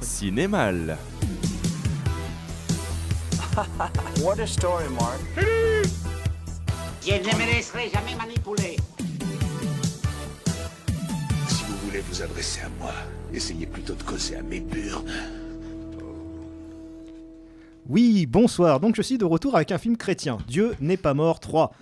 Cinémal. What a story, Mark. Je ne me laisserai jamais manipuler. Si vous voulez vous adresser à moi, essayez plutôt de causer à mes burnes. Oui, bonsoir. Donc je suis de retour avec un film chrétien. Dieu n'est pas mort 3.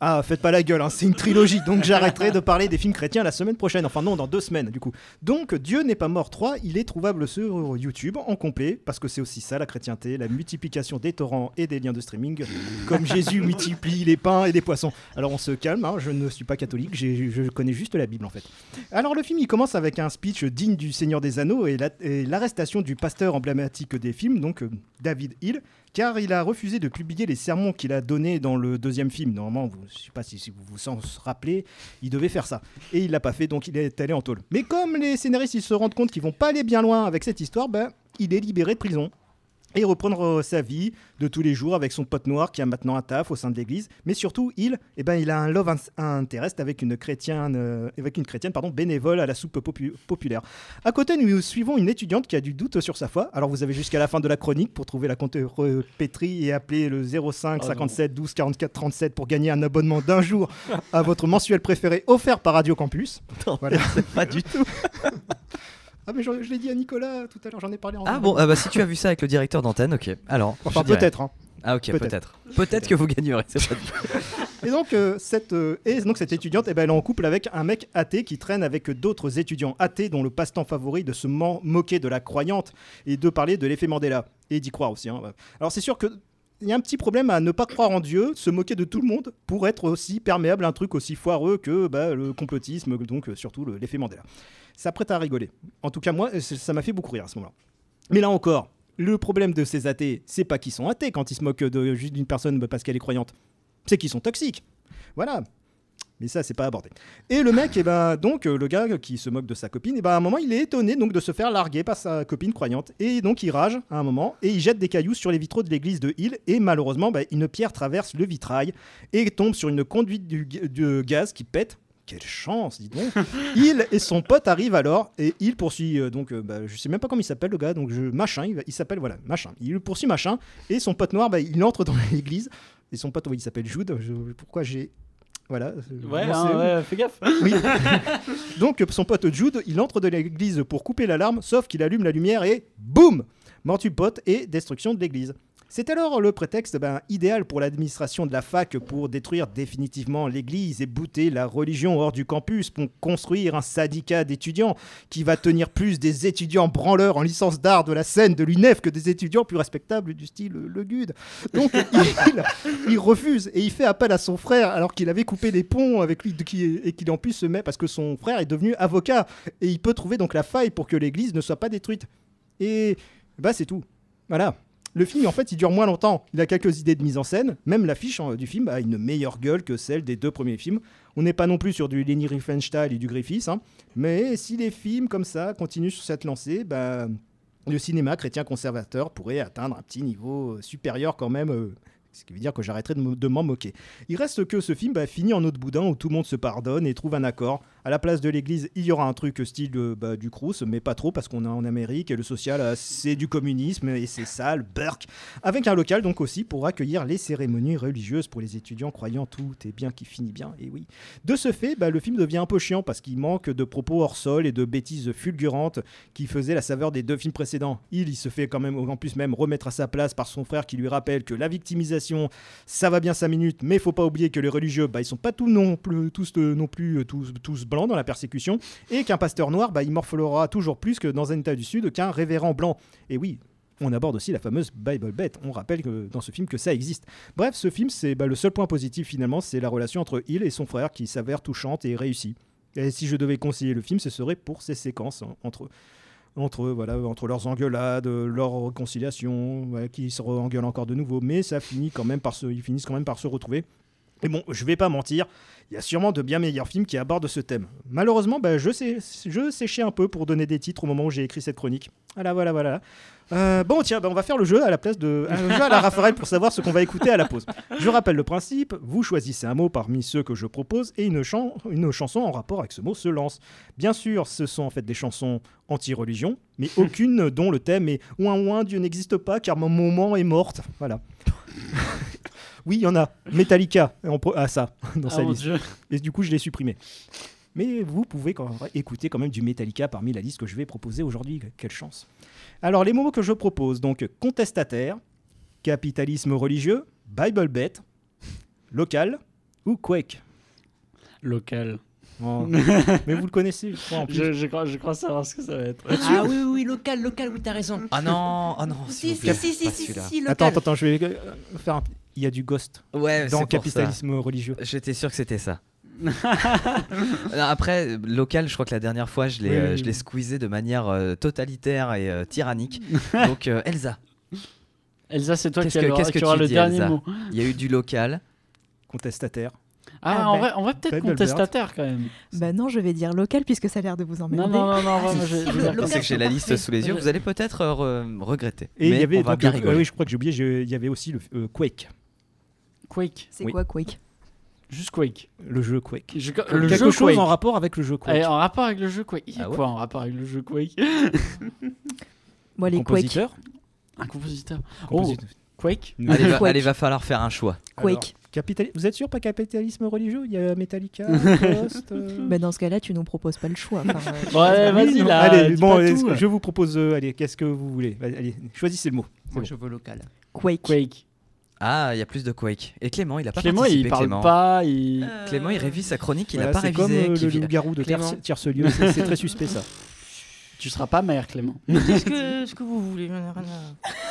Ah, faites pas la gueule, hein, c'est une trilogie, donc j'arrêterai de parler des films chrétiens la semaine prochaine. Enfin non, dans deux semaines du coup. Donc Dieu n'est pas mort 3, il est trouvable sur YouTube en complet, parce que c'est aussi ça la chrétienté, la multiplication des torrents et des liens de streaming, comme Jésus multiplie les pains et les poissons. Alors on se calme, hein, je ne suis pas catholique, je connais juste la Bible en fait. Alors le film il commence avec un speech digne du Seigneur des Anneaux et la- et l'arrestation du pasteur emblématique des films, donc euh, David Hill, car il a refusé de publier les sermons qu'il a donnés dans le deuxième film. Normalement, je ne sais pas si, vous vous en rappelez, il devait faire ça. Et il l'a pas fait, donc il est allé en tôle. Mais comme les scénaristes se rendent compte qu'ils vont pas aller bien loin avec cette histoire, ben, il est libéré de prison. Et reprendre euh, sa vie de tous les jours avec son pote noir qui a maintenant un taf au sein de l'église. Mais surtout, il, eh ben, il a un love interest avec une chrétienne, euh, avec une chrétienne pardon, bénévole à la soupe popu- populaire. À côté, nous suivons une étudiante qui a du doute sur sa foi. Alors vous avez jusqu'à la fin de la chronique pour trouver la compte pétrie et appeler le 05 Oh non. 57 12 44 37 pour gagner un abonnement d'un jour à votre mensuel préféré offert par Radio Campus. Voilà. Pas du tout. Ah mais je, je l'ai dit à Nicolas tout à l'heure, j'en ai parlé en Ah bon, ah bah si tu as vu ça avec le directeur d'antenne, ok. Alors. Enfin peut-être. hein. Ah ok, Peut-être. peut-être. Que vous gagnerez. c'est pas dit. Et donc, euh, cette, euh, et donc cette étudiante, eh ben, elle est en couple avec un mec athée qui traîne avec d'autres étudiants athées dont le passe-temps favori de se moquer de la croyante et de parler de l'effet Mandela. Et d'y croire aussi. hein. Alors c'est sûr que y a un petit problème à ne pas croire en Dieu, se moquer de tout le monde pour être aussi perméable à un truc aussi foireux que bah, le complotisme, donc surtout le- l'effet Mandela. Ça prête à rigoler. En tout cas, moi, ça m'a fait beaucoup rire à ce moment-là. Mais là encore, le problème de ces athées, c'est pas qu'ils sont athées quand ils se moquent juste d'une personne parce qu'elle est croyante. C'est qu'ils sont toxiques. Voilà. Mais ça, c'est pas abordé. Et le mec, et ben, donc, euh, le gars qui se moque de sa copine, et ben, à un moment, il est étonné donc de se faire larguer par sa copine croyante. Et donc, il rage à un moment et il jette des cailloux sur les vitraux de l'église de Hill. Et malheureusement, ben, une pierre traverse le vitrail et tombe sur une conduite du, de gaz qui pète. Quelle chance, dis donc. il et son pote arrivent alors et il poursuit euh, donc euh, bah, je sais même pas comment il s'appelle le gars donc je machin il s'appelle voilà machin il poursuit machin et son pote noir bah, il entre dans l'église et son pote oui, il s'appelle Jude Je- pourquoi j'ai voilà Ouais, hein, ouais, fais gaffe. oui. Donc son pote Jude, il entre de l'église pour couper l'alarme, sauf qu'il allume la lumière et boum Mort du pote et destruction de l'église. C'est alors le prétexte ben, idéal pour l'administration de la fac pour détruire définitivement l'église et bouter la religion hors du campus pour construire un syndicat d'étudiants qui va tenir plus des étudiants branleurs en licence d'art de la scène de l'UNEF que des étudiants plus respectables du style Le Gude. Donc il, il refuse et il fait appel à son frère alors qu'il avait coupé les ponts avec lui et qu'il en plus se met parce que son frère est devenu avocat et il peut trouver donc la faille pour que l'église ne soit pas détruite. Et bah c'est tout. Voilà. Le film, en fait, il dure moins longtemps. Il a quelques idées de mise en scène. Même l'affiche hein, du film a une meilleure gueule que celle des deux premiers films. On n'est pas non plus sur du Leni Riefenstahl et du Griffiths. hein. Mais si les films comme ça continuent sur cette lancée, bah, le cinéma chrétien conservateur pourrait atteindre un petit niveau euh, supérieur quand même. euh, ce qui veut dire que j'arrêterai de me- de m'en moquer. Il reste que ce film bah, finit en autre boudin où tout le monde se pardonne et trouve un accord. À la place de l'église, il y aura un truc style euh, bah, du Crous, mais pas trop parce qu'on est en Amérique et le social, euh, c'est du communisme et c'est sale, burk. Avec un local donc aussi pour accueillir les cérémonies religieuses pour les étudiants croyant tout est bien qui finit bien, et oui. De ce fait, bah, le film devient un peu chiant parce qu'il manque de propos hors sol et de bêtises fulgurantes qui faisaient la saveur des deux films précédents. Il, se fait quand même, en plus même, remettre à sa place par son frère qui lui rappelle que la victimisation, ça va bien 5 minutes, mais faut pas oublier que les religieux, bah, ils sont pas tous non plus, tous, euh, non plus tous, tous dans la persécution, et qu'un pasteur noir, bah, il morflera toujours plus que dans un état du Sud qu'un révérend blanc. Et oui, on aborde aussi la fameuse Bible Bet. On rappelle que dans ce film que ça existe. Bref, ce film, c'est bah, le seul point positif finalement, c'est la relation entre Hill et son frère qui s'avère touchante et réussie. Et si je devais conseiller le film, ce serait pour ces séquences entre entre voilà, entre leurs engueulades, leur réconciliation, qui se engueulent encore de nouveau, mais ça finit quand même par se, ils finissent quand même par se retrouver. Et bon, je vais pas mentir, il y a sûrement de bien meilleurs films qui abordent ce thème. Malheureusement, bah, je, sais, je séchais un peu pour donner des titres au moment où j'ai écrit cette chronique. Voilà, voilà, voilà. Euh, bon, tiens, bah, on va faire le jeu à la place de. Un jeu à la Raphaël pour savoir ce qu'on va écouter à la pause. Je rappelle le principe vous choisissez un mot parmi ceux que je propose et une, chan- une chanson en rapport avec ce mot se lance. Bien sûr, ce sont en fait des chansons anti-religion, mais aucune dont le thème est ouin ouin, Dieu n'existe pas car mon moment est morte. Voilà. oui, il y en a. Metallica, on pro- ah, ça, dans Ah, sa liste. Dieu. Et du coup, je l'ai supprimé. Mais vous pouvez quand même écouter quand même du Metallica parmi la liste que je vais proposer aujourd'hui. Quelle chance. Alors, les mots que je propose, donc contestataire, capitalisme religieux, Bible bet, local ou Quake? Local. Oh. Mais vous le connaissez, je crois, en plus. Je, je crois, je crois savoir ce que ça va être. Ah oui, oui, local, local, oui, t'as raison. Ah non, ah non, Si, si, si, si, pas si, local. Attends, attends, attends, je vais euh, faire un... Il y a du ghost Ouais, dans capitalisme religieux. J'étais sûr que c'était ça. Non, Après, local, je crois que la dernière fois, je l'ai Oui, euh, oui, je l'ai oui. squeezé de manière euh, totalitaire et euh, tyrannique. Donc, euh, Elsa, Elsa, c'est toi qui, que- as- qu'est-ce qui que aura tu le dis, dernier Elsa mot. il y a eu du local. Contestataire. Ah, Ah, en bah. vrai, on va peut-être contestataire quand même. Bah non, je vais dire local puisque ça a l'air de vous emmerder. Non, non, non, non, moi, je- je vais dire Je comme sais ça. que j'ai la liste sous les yeux. Vous allez peut-être euh, re- regretter. Et il y avait on va donc, bien euh, rigoler. oui, je crois que j'ai oublié, il y avait aussi le euh, Quake, Quake. C'est Oui. quoi Quake? Juste Quake. le jeu Quake. Je- le Quelque jeu chose Quake. en rapport avec le jeu Quake. Allez, en rapport avec le jeu Quake. Il y a Ah ouais quoi en rapport avec le jeu Quake Moi, les Quake. Compositeur Un compositeur. Compositeur. Quake Allez, va, Quake. allez, va falloir faire un choix. Quake. Capitali- Vous êtes sûr pas capitalisme religieux? Il y a Metallica, Ghost. euh, Bah dans ce cas-là, tu nous proposes pas le choix. Enfin, euh, Ouais, vas-y, là, Allez, dis bon, pas est-ce tout, que là. je vous propose. euh, allez, qu'est-ce que vous voulez? Allez, allez, choisissez le mot. C'est Moi, bon. je veux local. Quake. Quake. Ah, il y a plus de Quake. Et Clément, il a pas Clément, participé. il parle Clément. pas. Il... Clément, il révise sa chronique, il Voilà, a pas c'est comme révisé. euh, le loup-garou de Clément. Tierce-Lieu. C'est c'est très suspect ça. Tu seras pas maire, Clément. Qu'est-ce que, ce que vous voulez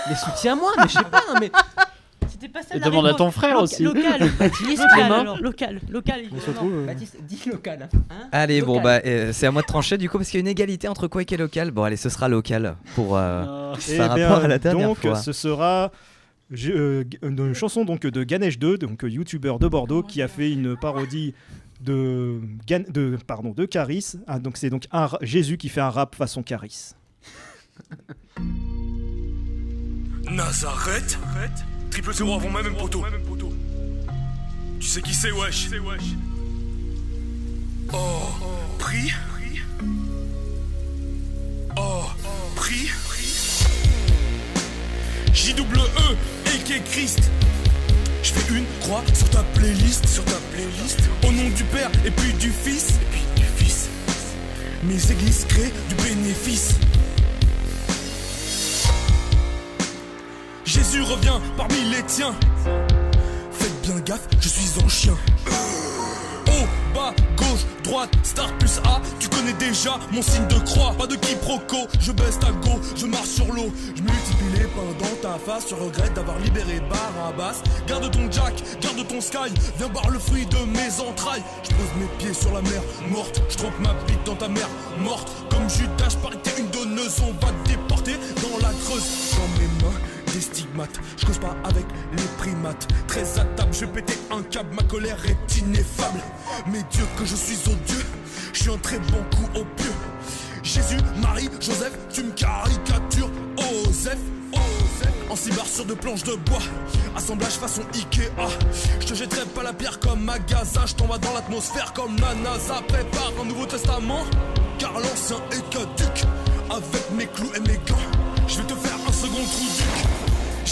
Mais soutiens-moi, mais je sais pas, non mais. C'était pas ça Et la demande à ton frère aussi. Local, Baptiste, Clément. local, local, local. On se retrouve, euh, Baptiste, dis local. Hein Allez, bon, Local. bah, euh, c'est à moi de trancher du coup, parce qu'il y a une égalité entre Quake et local. Bon, allez, ce sera local pour. euh, Eh par bien, rapport à la dernière donc, fois. ce sera euh, une chanson donc de Ganesh 2, donc euh, youtubeur de Bordeaux, qui a fait une parodie de, Gan- de pardon de Caris. Ah, donc c'est donc un Jésus qui fait un rap façon Caris. Nazareth? Triple zéro avant même poteau. Tu sais qui c'est, wesh? Oh, prie Oh, prie J-double-E, et Christ. Je fais une croix sur ta playlist, sur ta playlist. Au nom du Père et puis du Fils, et puis du Fils. Mes églises créent du bénéfice. Jésus revient parmi les tiens. Faites bien gaffe, je suis en chien. Bas, gauche, droite, star plus A. Tu connais déjà mon signe de croix. Pas de quiproquo, je baisse ta go, je marche sur l'eau. Je multiplie les pains dans ta face. Je regrette d'avoir libéré Barabbas. Garde ton jack, garde ton sky. Viens boire le fruit de mes entrailles. Je pose mes pieds sur la mer morte. Je trompe ma bite dans ta mère morte. Comme Judas, je parie que une donneuse. On va te déporter dans la creuse. Dans mes mains des stigmates. Je cause pas avec les primates. Très à table, je péter un câble. Ma colère est ineffable. Mais Dieu que je suis odieux, je suis un très bon coup au pieu. Jésus, Marie, Joseph, tu me caricatures. Osef, Osef. En cyber sur de planches de bois. Assemblage façon Ikea. Je te jetterai pas la pierre comme Magaza. Je t'envoie dans l'atmosphère comme la NASA. Prépare un nouveau testament. Car l'ancien est caduc. Avec mes clous et mes gants, je vais te faire un second trou.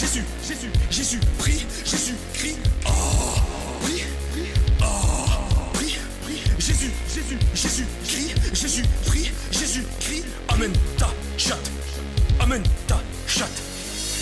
Jésus, Jésus, Jésus, prie, Jésus, crie, oh, prie, oh, prie, Jésus, Jésus, Jésus, crie, Jésus, prie, Jésus, crie, Amen, ta chatte, Amen, ta chatte.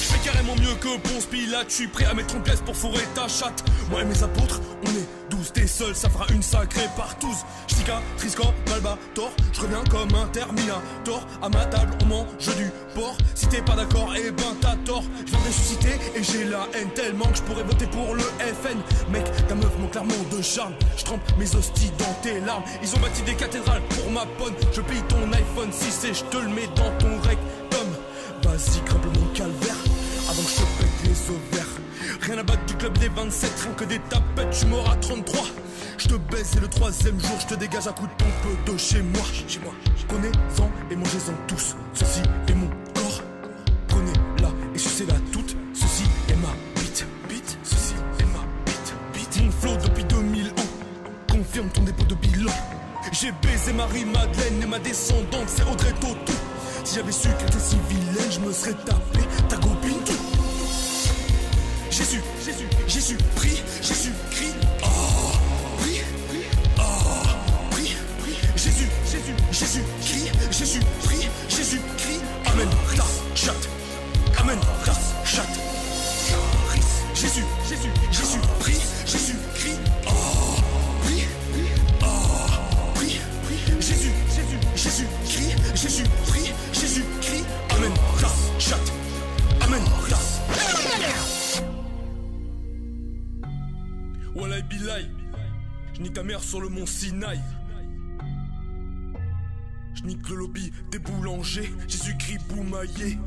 Je fais carrément mieux que Ponce Pilate, je suis prêt à mettre en pièces pour fourrer ta chatte. Moi et mes apôtres, on est douze, t'es seul, ça fera une sacrée partouze. Chica, Triscan, Malbator, je reviens comme un Terminator. À ma table, on mange du porc. Si t'es pas d'accord, eh ben t'as tort. Je viens ressusciter et j'ai la haine tellement que je pourrais voter pour le FN. Mec, ta meuf manque clairement de charme. Je trempe mes hosties dans tes larmes. Ils ont bâti des cathédrales pour ma bonne. Je plie ton iPhone 6 et je te le mets dans ton rectum. Vas-y, grimpe mon calvaire avant que je te pète les ovaires. Rien à battre du club des 27, rien que des tapettes, tu m'auras 33. Je te baisse et le troisième jour, je te dégage à coup de pompe de chez moi. Chez moi. Connais-en et mangez-en tous. Ceci est mon corps. Prenez-la et sucez-la toute. Ceci est ma bite. Bite. Ceci est ma bite. Bite. Mon flow depuis 2000 ans. Confirme ton dépôt de bilan. J'ai baisé Marie-Madeleine et ma descendante, c'est Audrey Tautou. Si j'avais su qu'elle était si vilaine, je me serais tapé ta copine. Jésus, Jésus, Jésus, prie, Jésus, crie. Jésus, Jésus, crie, Jésus, prie, Jésus, crie. Amen, das, chat. Amen, das, chat. Jésus, Jésus, Jésus, prie, Jésus, crie. Oh, prie, oh, prie, Jésus, Jésus, Jésus, crie, Jésus, prie, Jésus, crie. Amen, das, chat. Amen, das. Wallah Bilay, je nique ta mère sur le mont Sinaï. Je nique le lobby des boulangers, Jésus-Christ boumaillé.